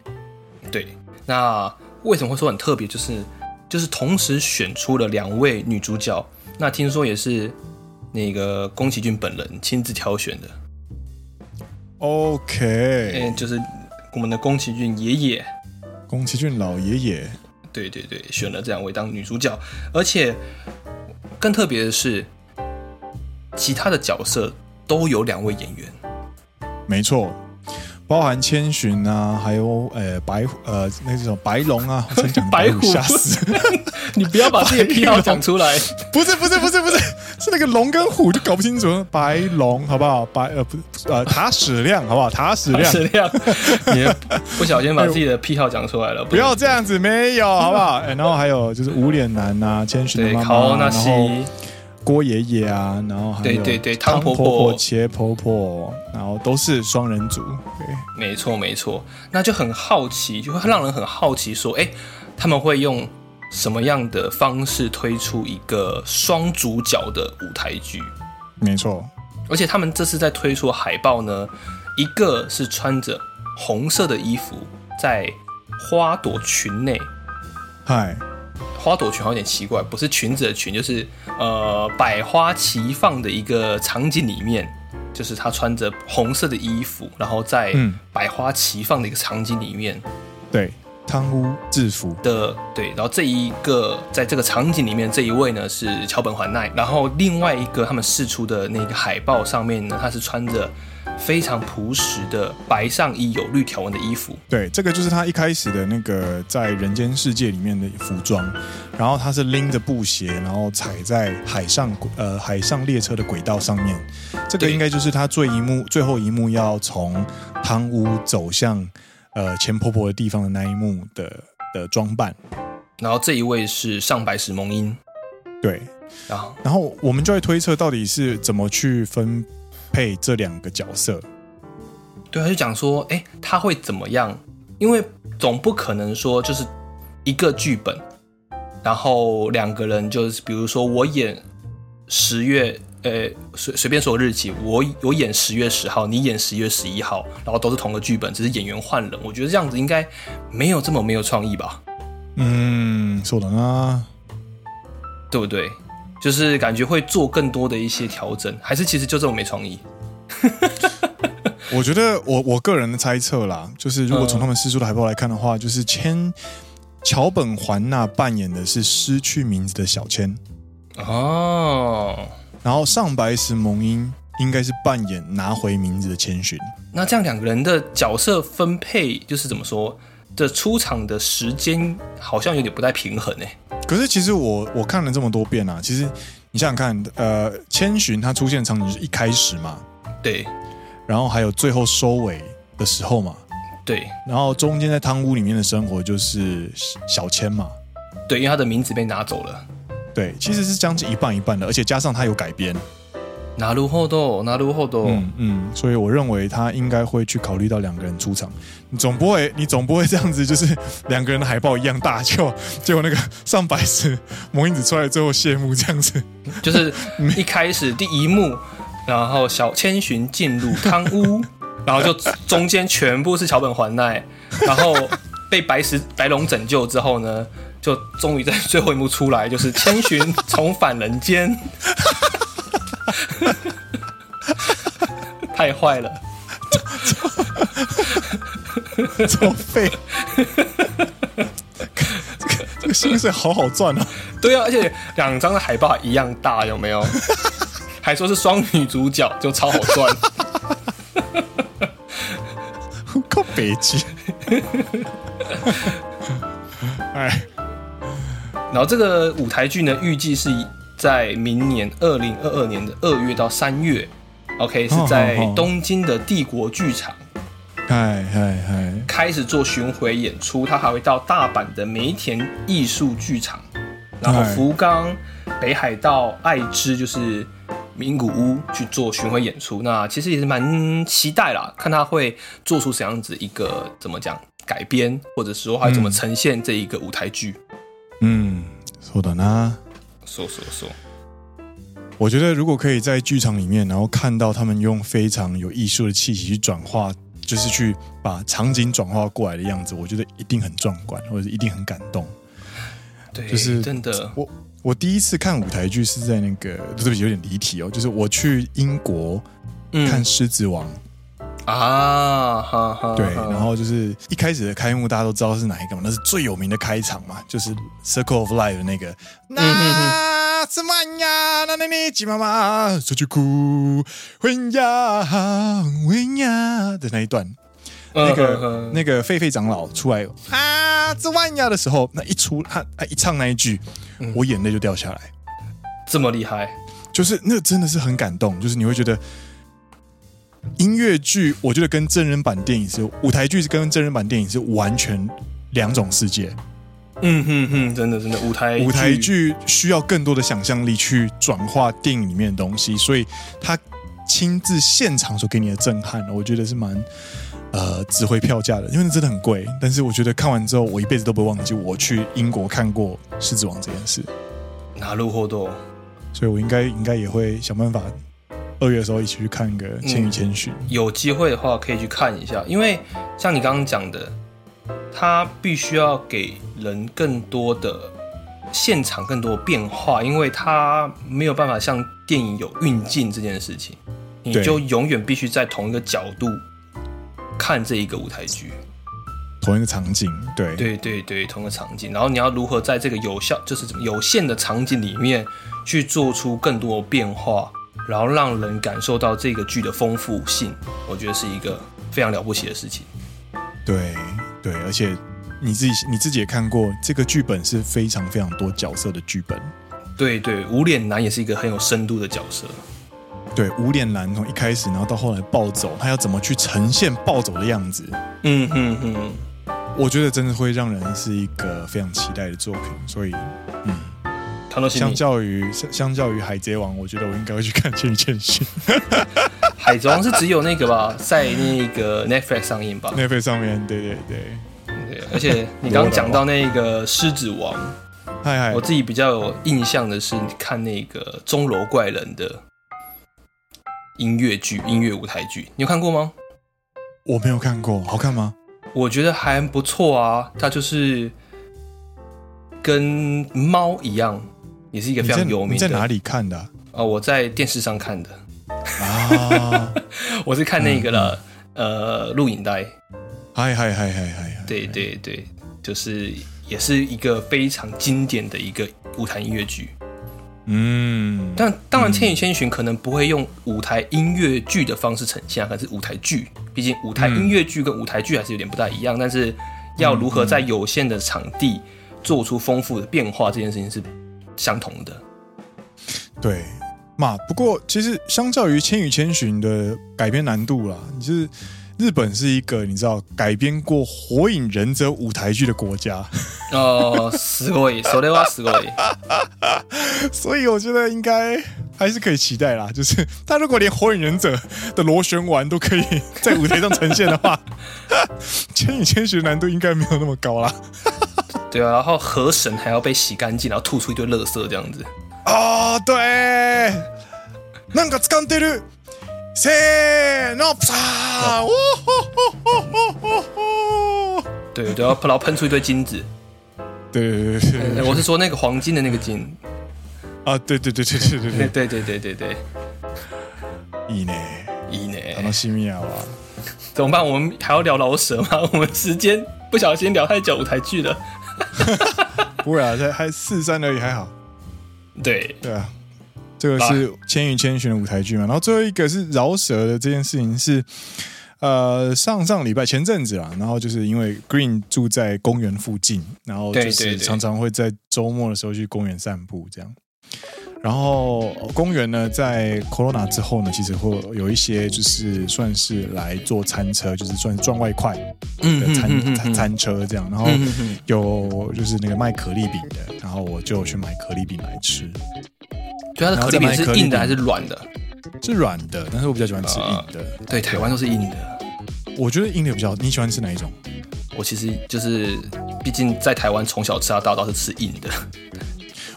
对，那为什么会说很特别？就是就是同时选出了两位女主角，那听说也是那个宫崎骏本人亲自挑选的。OK，嗯，就是。我们的宫崎骏爷爷，宫崎骏老爷爷，对对对，选了这两位当女主角，而且更特别的是，其他的角色都有两位演员，没错。包含千寻啊，还有呃白呃那种白龙啊，我真讲白虎 吓死！你不要把自己的癖好讲出来。不是不是不是不是，是那个龙跟虎就搞不清楚。白龙好不好？白呃不呃塔矢亮好不好？塔矢亮，塔矢亮，你不小心把自己的癖好讲出来了。不要这样子，没有好不好？然后还有就是无脸男啊，千寻的妈妈，然后。郭爷爷啊，然后还有对对对，汤婆婆、切婆婆，然后都是双人组。对，没错没错，那就很好奇，就会让人很好奇，说，哎，他们会用什么样的方式推出一个双主角的舞台剧？没错，而且他们这次在推出海报呢，一个是穿着红色的衣服在花朵裙内，嗨。花朵裙好像有点奇怪，不是裙子的裙，就是呃百花齐放的一个场景里面，就是他穿着红色的衣服，然后在百花齐放的一个场景里面，嗯、对汤屋制服的对，然后这一个在这个场景里面这一位呢是桥本环奈，然后另外一个他们试出的那个海报上面呢，他是穿着。非常朴实的白上衣，有绿条纹的衣服。对，这个就是他一开始的那个在人间世界里面的服装。然后他是拎着布鞋，然后踩在海上呃海上列车的轨道上面。这个应该就是他最一幕最后一幕要从汤屋走向呃钱婆婆的地方的那一幕的的装扮。然后这一位是上白石萌音。对，然后然后我们就会推测到底是怎么去分。配这两个角色，对，他就讲说，哎，他会怎么样？因为总不可能说就是一个剧本，然后两个人就是，比如说我演十月，呃，随随便说个日期，我我演十月十号，你演十月十一号，然后都是同个剧本，只是演员换人。我觉得这样子应该没有这么没有创意吧？嗯，说的啊，对不对？就是感觉会做更多的一些调整，还是其实就这么没创意？我觉得我我个人的猜测啦，就是如果从他们释出的海报来看的话，嗯、就是千桥本环奈扮演的是失去名字的小千哦，然后上白石萌音应该是扮演拿回名字的千寻。那这样两个人的角色分配，就是怎么说的出场的时间好像有点不太平衡呢？可是其实我我看了这么多遍啊，其实你想想看，呃，千寻他出现的场景是一开始嘛，对，然后还有最后收尾的时候嘛，对，然后中间在汤屋里面的生活就是小千嘛，对，因为他的名字被拿走了，对，其实是将近一半一半的，而且加上他有改编。なるほど，なるほど。嗯嗯，所以我认为他应该会去考虑到两个人出场。你总不会，你总不会这样子，就是两个人的海报一样大，就结果那个上白石萌音子出来最后谢幕这样子。就是一开始第一幕，然后小千寻进入汤屋，然后就中间全部是桥本环奈，然后 被白石白龙拯救之后呢， 就终于在最后一幕出来，就是千寻重返人间，太坏了，超废，这个薪水好好赚啊！对啊，而且两张的海报一样大，有没有？还说是双女主角，就超好赚。靠北极，哎，然后这个舞台剧呢，预计是在明年二零二二年的二月到三月，OK，是在东京的帝国剧场，嗨嗨嗨，开始做巡回演出，他还会到大阪的梅田艺术剧场，然后福冈、北海道爱知就是。名古屋去做巡回演出，那其实也是蛮期待啦，看他会做出什么样子一个怎么讲改编，或者说还怎么呈现这一个舞台剧。嗯，说的呢，说说说，我觉得如果可以在剧场里面，然后看到他们用非常有艺术的气息去转化，就是去把场景转化过来的样子，我觉得一定很壮观，或者是一定很感动。对，就是真的我。我第一次看舞台剧是在那个，对不起，有点离题哦。就是我去英国看《狮子王》嗯、啊，哈哈，对，然后就是一开始的开幕，大家都知道是哪一个嘛？那是最有名的开场嘛，就是 Circle of Life 的那个。那什么呀？那那那吉妈妈出去哭，昏呀昏呀的那一段。那个那个狒狒长老出来啊，这万呀的时候，那一出他他一唱那一句，我眼泪就掉下来，这么厉害，就是那真的是很感动，就是你会觉得音乐剧，我觉得跟真人版电影是舞台剧，是跟真人版电影是完全两种世界。嗯哼哼，真的真的，舞台舞台剧需要更多的想象力去转化电影里面的东西，所以他亲自现场所给你的震撼，我觉得是蛮。呃，值回票价的，因为那真的很贵。但是我觉得看完之后，我一辈子都不会忘记我去英国看过《狮子王》这件事。なるほど，所以我应该应该也会想办法， 二月的时候一起去看个《千与千寻》。有机会的话可以去看一下，因为像你刚刚讲的，他必须要给人更多的现场、更多的变化，因为他没有办法像电影有运镜这件事情，你就永远必须在同一个角度。看这一个舞台剧，同一个场景，对对对对，同一个场景。然后你要如何在这个有效，就是有限的场景里面去做出更多的变化，然后让人感受到这个剧的丰富性，我觉得是一个非常了不起的事情。对对，而且你自己你自己也看过，这个剧本是非常非常多角色的剧本。对对，无脸男也是一个很有深度的角色。对，无脸男从一开始，然后到后来暴走，他要怎么去呈现暴走的样子？嗯哼哼，我觉得真的会让人是一个非常期待的作品。所以，嗯，相较于相相较于海贼王，我觉得我应该会去看《千与千寻》。海贼王是只有那个吧，在那个 Netflix 上映吧？Netflix 上面，对对对对。而且你刚刚讲到那个狮子王，嗨嗨，我自己比较有印象的是你看那个钟楼怪人的。音乐剧、音乐舞台剧，你有看过吗？我没有看过，好看吗？我觉得还不错啊。它就是跟猫一样，也是一个非常有名的。你在，你在哪里看的？啊？哦，我在电视上看的。啊，我是看那个了，嗯、呃，录影带。嗨嗨嗨嗨嗨！对对对，就是也是一个非常经典的一个舞台音乐剧。嗯，但当然，《千与千寻》可能不会用舞台音乐剧的方式呈现，可是舞台剧，毕竟舞台音乐剧跟舞台剧还是有点不太一样。但是，要如何在有限的场地做出丰富的变化，这件事情是相同的。对嘛？不过，其实相较于《千与千寻》的改编难度啦，就是。日本是一个你知道改编过《火影忍者》舞台剧的国家哦，すごい，それはすごい。所以我觉得应该还是可以期待啦。就是他如果连《火影忍者》的螺旋丸都可以在舞台上呈现的话，《千与千寻》难度应该没有那么高啦。 对啊，然后河神还要被洗干净，然后吐出一堆垃圾这样子。啊、哦，对，なんか掴んでる。せーの、さ、哦、对，都要然后喷出一堆金子。对对对对，我是说那个黄金的那个金。啊，对对对对对对对对对对对对。いいね。いいね。楽しみやわ。怎么办？我们还要聊老舍吗？我们时间不小心聊太久舞台剧了。不会啊，才还四三而已，还好。对对啊，这个是《千与千寻》的舞台剧嘛。然后最后一个是饶舌的这件事情是，呃，上上礼拜前阵子啦，然后就是因为 Green 住在公园附近，然后就是常常会在周末的时候去公园散步这样。然后公园呢，在 Corona 之后呢，其实会有一些就是算是来做餐车，就是算赚外快的餐餐餐车这样。然后有就是那个卖可丽饼的，然后我就去买可丽饼来吃。对，它的可丽饼是硬的还是软的？是软的，但是我比较喜欢吃硬的。呃、对，台湾都是硬的。我觉得硬的比较，你喜欢吃哪一种？我其实就是，毕竟在台湾从小吃到大，都是吃硬的。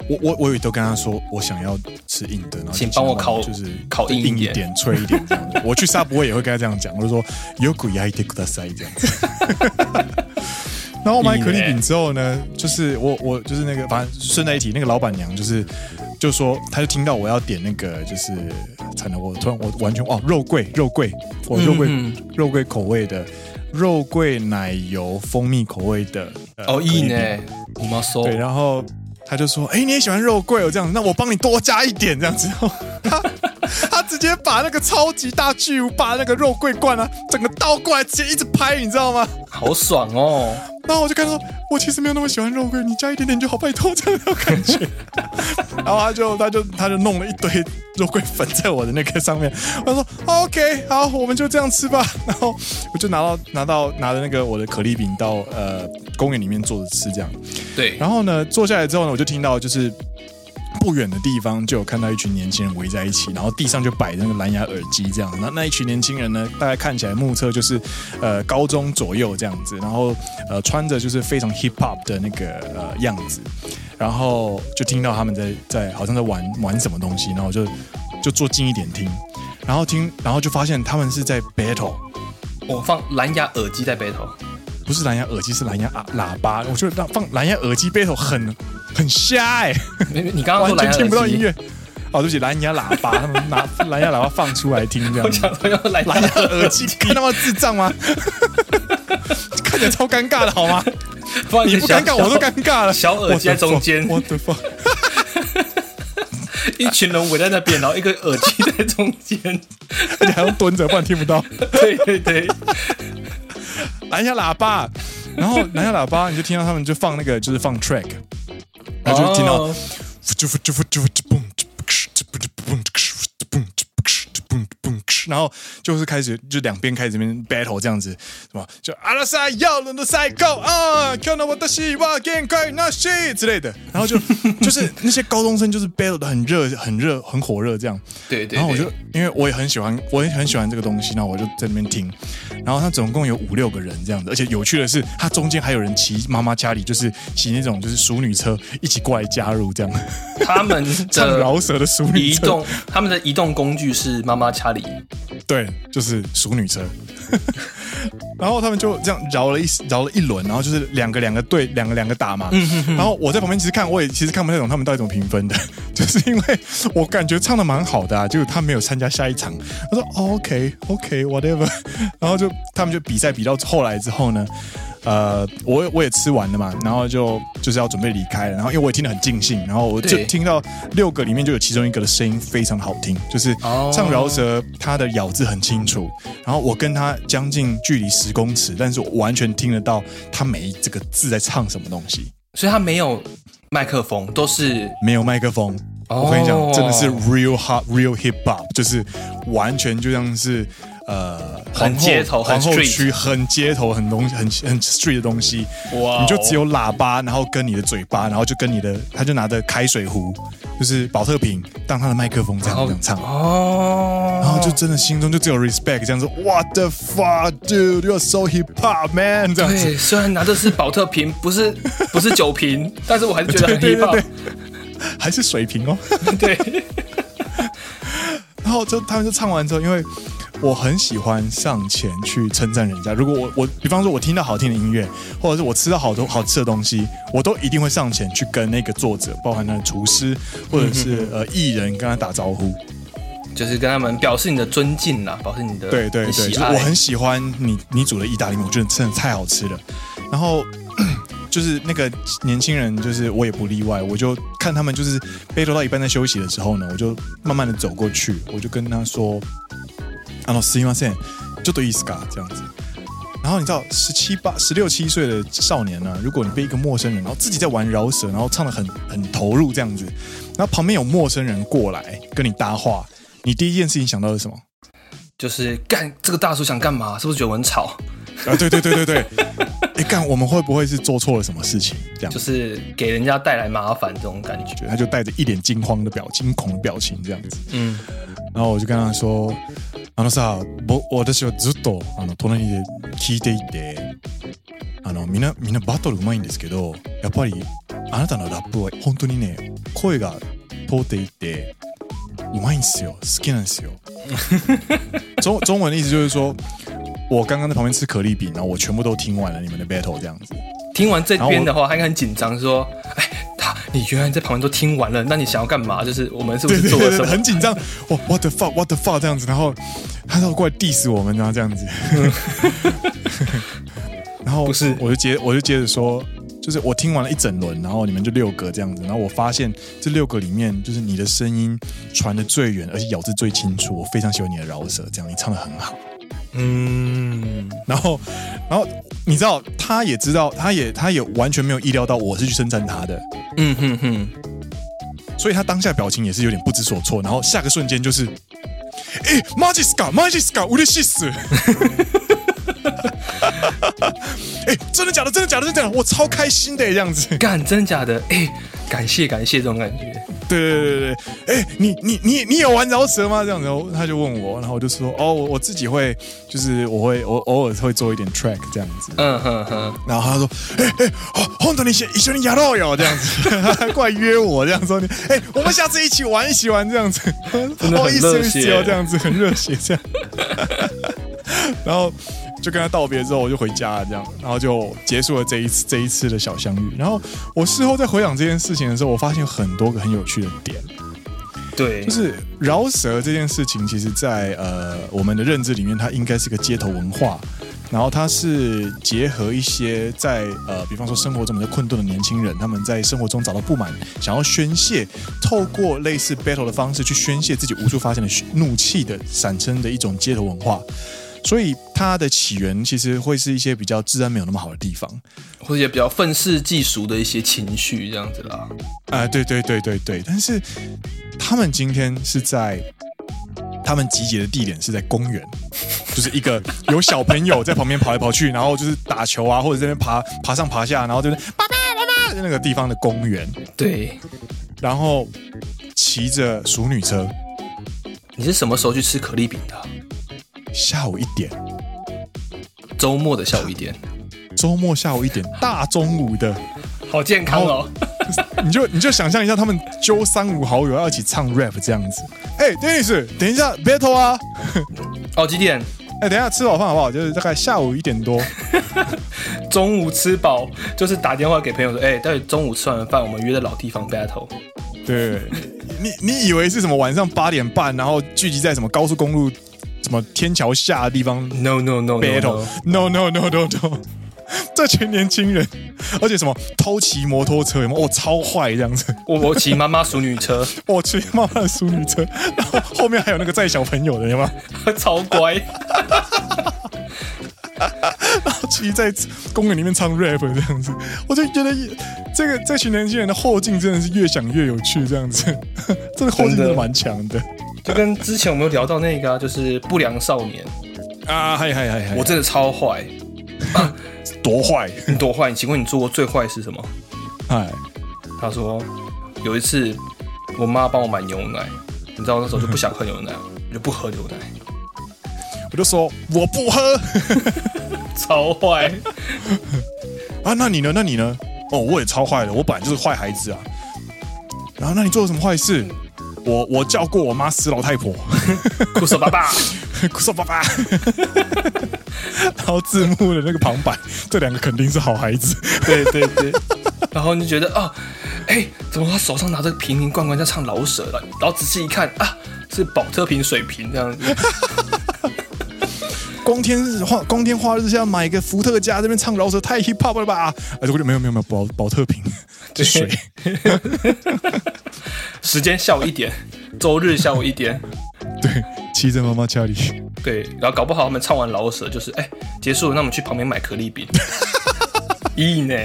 我我我也都跟他说，我想要吃硬的，然后请帮我烤，就是烤硬硬一点、脆一点这样子。我去沙博也会跟他这样讲，我就说よく焼いてください这样子。然后我买可丽饼之后呢，就是我我就是那个，反正顺带一提，那个老板娘就是就说，他就听到我要点那个，就是惨了，我突然我完全哦，肉桂肉桂，我肉桂嗯嗯肉桂口味的肉桂奶油蜂蜜口味的哦，硬呢，我妈说对，然后。 他就说：“哎、你也喜欢肉桂哦，这样，那我帮你多加一点，这样子。” 他他直接把那个超级大巨无霸那个肉桂罐啊，整个倒过来，直接一直拍，你知道吗？好爽哦！然后我就跟他说：“我其实没有那么喜欢肉桂，你加一点点就好，拜托这样的感觉。”然后他就他就他就弄了一堆肉桂粉在我的那个上面。我说：“OK，好，我们就这样吃吧。”然后我就拿到拿到拿着那个我的可丽饼到呃公园里面坐着吃，这样。对。然后呢，坐下来之后呢，我就听到就是。不远的地方就有看到一群年轻人围在一起，然后地上就摆那个蓝牙耳机这样。那那一群年轻人呢，大概看起来目测就是呃高中左右这样子，然后呃穿着就是非常 hip hop 的那个呃样子，然后就听到他们在在好像在玩玩什么东西，然后就就坐近一点听，然后听然后就发现他们是在 battle。我放蓝牙耳机在 battle，不是蓝牙耳机，是蓝牙喇叭。我觉得放蓝牙耳机 battle 很。很瞎哎、欸！你刚刚完全听不到音乐哦，对不起，蓝牙喇叭，他们拿蓝牙喇叭放出来听这样。我想说要蓝牙耳机，看那么智障吗？看起来超尴尬的好吗？不你不尴尬，我都尴尬了。小耳机在中间，我的妈！一群人围在那边，然后一个耳机在中间，而且还要蹲着，不然听不到。对对对，蓝牙喇叭，然后蓝牙喇叭，你就听到他们就放那个，就是放 track。然后就听到，然后就是开始就两边开始这边 battle 这样子，什么就阿拉萨要人的赛狗啊，看到我的希望，给快那些之类的，然后就就是那些高中生就是 battle 的很热，很热，很火热这样。对对。然后我就因为我也很喜欢，我也很喜欢这个东西，然后我就在那边听。然后他总共有五六个人这样子，而且有趣的是，他中间还有人骑妈妈家里，就是骑那种就是淑女车一起过来加入这样。他们的饶舌的淑女车移动，他们的移动工具是妈妈家里。对，就是熟女车。然后他们就这样绕了一绕了一轮，然后就是两个两个对，两个两个打嘛。然后我在旁边其实看，我也其实看不太懂他们到底怎么评分的，就是因为我感觉唱的蛮好的啊，就是他没有参加下一场。他说、哦、OK OK whatever，然后就他们就比赛比到后来之后呢。呃，我我也吃完了嘛，然后就就是要准备离开了，然后因为我也听得很尽兴，然后我就听到六个里面就有其中一个的声音非常好听，就是唱饶舌，他的咬字很清楚，然后我跟他将近距离十公尺，但是我完全听得到他每一这个字在唱什么东西，所以他没有麦克风，都是没有麦克风，我跟你讲，真的是 real hot real hip hop，就是完全就像是。呃，很街头，皇后区很街头，很东西，很很 street 的东西。哇！你就只有喇叭，然后跟你的嘴巴，然后就跟你的，他就拿着开水壶，就是保特瓶当他的麦克风这样这样唱。哦。然后就真的心中就只有 respect 这样子。What the fuck, dude? You are so hip hop, man！这样子。对，虽然拿的是保特瓶，不是不是酒瓶，但是我还是觉得很 hip hop。还是水瓶哦。对。然后就他们就唱完之后，因为。我很喜欢上前去称赞人家。如果我我比方说我听到好听的音乐，或者是我吃到好多好吃的东西，我都一定会上前去跟那个作者，包含那个厨师或者是呃艺人，跟他打招呼，就是跟他们表示你的尊敬啦，表示你的对对对，就是我很喜欢你你煮的意大利面，我觉得真的太好吃了。然后。就是那个年轻人，就是我也不例外。我就看他们就是背头到一半在休息的时候呢，我就慢慢的走过去，我就跟他说：“按照 c 吗线就对意思嘎这样子然后你知道十七八十六七岁的少年呢如果你被一个陌生人然后自己在玩饶舌然后唱的很很投入这样子然后旁边有陌生人过来跟你搭话你第一件事情想到是什么就是干这个大叔想干嘛是不是觉得我很吵啊对对对对对一干我们会不会是做错了什么事情这样就是给人家带来麻烦这种感觉他就带着一脸惊慌的表惊恐的表情这样子嗯然后我就跟他说：“あのさ、私はずっとあの隣で闻いていて、あのみんなみんなバトルうまいんですけど、やっぱりあなたのラップは本当にね声が通っていてうまいんですよ，好きなんですよ。”中中文的意思就是说。我刚刚在旁边吃可丽饼，然后我全部都听完了你们的 battle 这样子。听完这边的话，他应该很紧张，说：“哎，他你原来在旁边都听完了，那你想要干嘛？就是我们是不是做了什么？”对对对对，很紧张，我 what the fuck what the fuck 这样子，然后他都过来 diss 我们，然后这样子。然后不是，我就接我就接着说，就是我听完了一整轮，然后你们就六个这样子，然后我发现这六个里面，就是你的声音传的最远，而且咬字最清楚，我非常喜欢你的饶舌，这样你唱的很好。嗯，然后，然后你知道，他也知道，他也，他也完全没有意料到我是去称赞他的，嗯哼哼，所以他当下表情也是有点不知所措，然后下个瞬间就是，哎，マジっすか，マジっすか，嬉しいっす，哎，真的假的？真的假的？真的假的？我超开心的这样子，干，真的假的？哎，感谢感谢这种感觉。 对对对对，哎，你你你你有玩饶舌吗？这样子，他就问我，然后我就说，哦，我我自己会，就是我会我偶尔会做一点 track 这样子。嗯哼哼。然后他说，哎哎，红豆你先一绪にやろうよ这样子，他还过来约我这样说，你，哎，我们下次一起玩一起玩这样子，哦，意思意思哦，这样子很热血这样。然后。 就跟他道别之后，我就回家了，这样，然后就结束了这一次这一次的小相遇。然后我事后在回想这件事情的时候，我发现很多个很有趣的点。对，就是饶舌这件事情，其实在呃我们的认知里面，它应该是个街头文化。然后它是结合一些在呃，比方说生活中比较困顿的年轻人，他们在生活中找到不满，想要宣泄，透过类似 battle 的方式去宣泄自己无处发泄的怒气的，产生的一种街头文化。所以它的起源其实会是一些比较治安没有那么好的地方，或者也比较愤世嫉俗的一些情绪这样子啦。啊、呃，对对对对对。但是他们今天是在他们集结的地点是在公园，就是一个有小朋友在旁边跑来跑去，然后就是打球啊，或者在那边爬爬上爬下，然后就是爸爸爸爸那个地方的公园。对，然后骑着熟女车。你是什么时候去吃可丽饼的？下午一点，周末的下午一点，周末下午一点，大中午的，好健康哦！你就你就想象一下，他们揪三五好友要一起唱 rap 这样子。哎，Dennis，等一下，battle 啊！哦，几点？哎，等一下吃饱饭好不好？就是大概下午一点多。中午吃饱，就是打电话给朋友说，哎，待会中午吃完饭，我们约在老地方 battle。对，你你以为是什么晚上八点半，然后聚集在什么高速公路？什么天桥下的地方？No no no battle no no no no no，这群年轻人，而且什么偷骑摩托车，有没有？哦，超坏这样子。我我骑妈妈淑女车，我骑妈妈的淑 女车，然后后面还有那个载小朋友的，有吗？超乖。然后骑在公园里面唱 rap 这样子，我就觉得这个这群年轻人的后劲真的是越想越有趣，这样子，这个后劲真的蛮强的。就跟之前我们有聊到那个、啊，就是不良少年啊，嗨嗨嗨嗨，我真的超坏，多坏，你多坏？请问你做过最坏是什么？哎，他说有一次我妈帮我买牛奶，你知道那时候就不想喝牛奶，我就不喝牛奶，我就说我不喝，超坏啊！那你呢？那你呢？哦，我也超坏的，我本来就是坏孩子啊。然后，那你做了什么坏事？我我叫过我妈死老太婆，哭死爸爸。哭说爸爸，然后字幕的那个旁白，这两个肯定是好孩子。对对对，然后你就觉得啊，哎、欸，怎么他手上拿着瓶瓶罐罐在唱老舍了？然后仔细一看啊，是宝特瓶水瓶这样子。光天日化，光天化日下买一个伏特加，这边唱饶舌太 hip hop 了吧？哎，这没有没有没有宝宝特瓶，这水。时间下午一点，周日下午一点。对，骑着妈妈家里。对，然后搞不好他们唱完饶舌就是哎结束了，那我们去旁边买可丽饼。咦呢？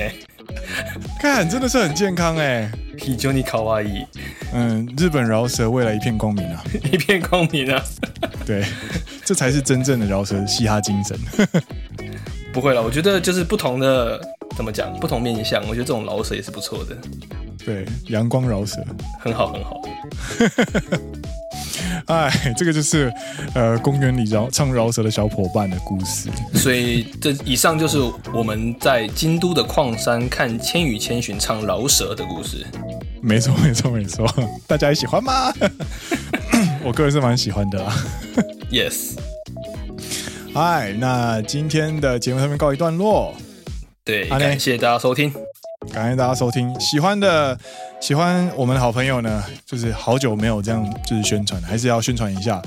看，真的是很健康哎。非常に可爱い。嗯，日本饶舌未来一片光明啊！一片光明啊！对，这才是真正的饶舌嘻哈精神。不会了，我觉得就是不同的怎么讲，不同面向，我觉得这种饶舌也是不错的。对，阳光饶舌，很好很好。哎，这个就是呃，公园里饶唱饶舌的小伙伴的故事。所以这以上就是我们在京都的矿山看《千与千寻》唱饶舌的故事。没错，没错，没错。大家也喜欢吗？我个人是蛮喜欢的啦。Yes。嗨，那今天的节目上面告一段落。对，感谢大家收听。感谢大家收听，喜欢的喜欢我们的好朋友呢，就是好久没有这样就是宣传，还是要宣传一下。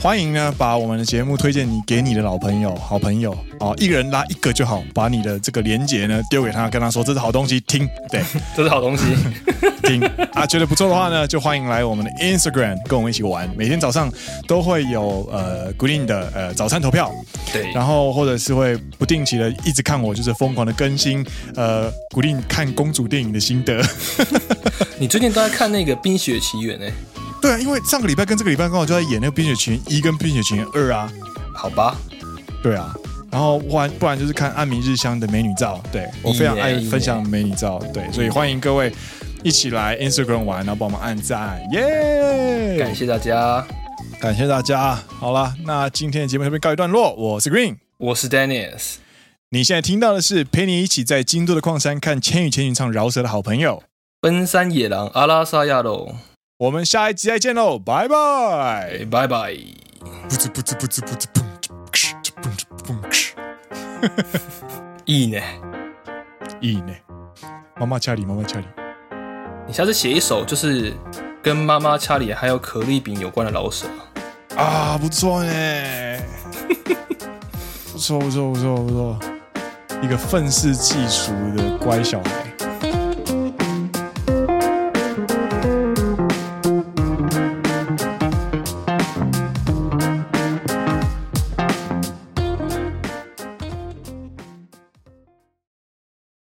欢迎呢，把我们的节目推荐你给你的老朋友、好朋友哦，一人拉一个就好，把你的这个连接呢丢给他，跟他说这是好东西，听，对，这是好东西，听。啊，觉得不错的话呢，就欢迎来我们的 Instagram 跟我们一起玩，每天早上都会有呃固定的呃早餐投票，对，然后或者是会不定期的一直看我就是疯狂的更新呃固定看公主电影的心得。你最近都在看那个《冰雪奇缘》呢？对啊，因为上个礼拜跟这个礼拜刚好就在演那个《冰雪奇缘一》跟《冰雪奇缘二》啊，好吧，对啊，然后不然不然就是看暗明日香的美女照，对我非常爱分享美女照，对，所以欢迎各位一起来 Instagram 玩，然后帮我们按赞，耶！感谢大家，感谢大家。好了，那今天的节目这边告一段落，我是 Green，我是 Dennis，你现在听到的是陪你一起在京都的矿山看《千与千寻》唱饶舌的好朋友，奔山野狼阿拉萨亚罗。我们下一集再见喽，拜拜，拜拜。不知不知不知不知，いいね，いいね。妈妈掐里，妈妈掐里。你下次写一首就是跟妈妈掐里还有可丽饼有关的饶舌啊，不错呢，不错不错不错不错，一个愤世嫉俗的乖小孩。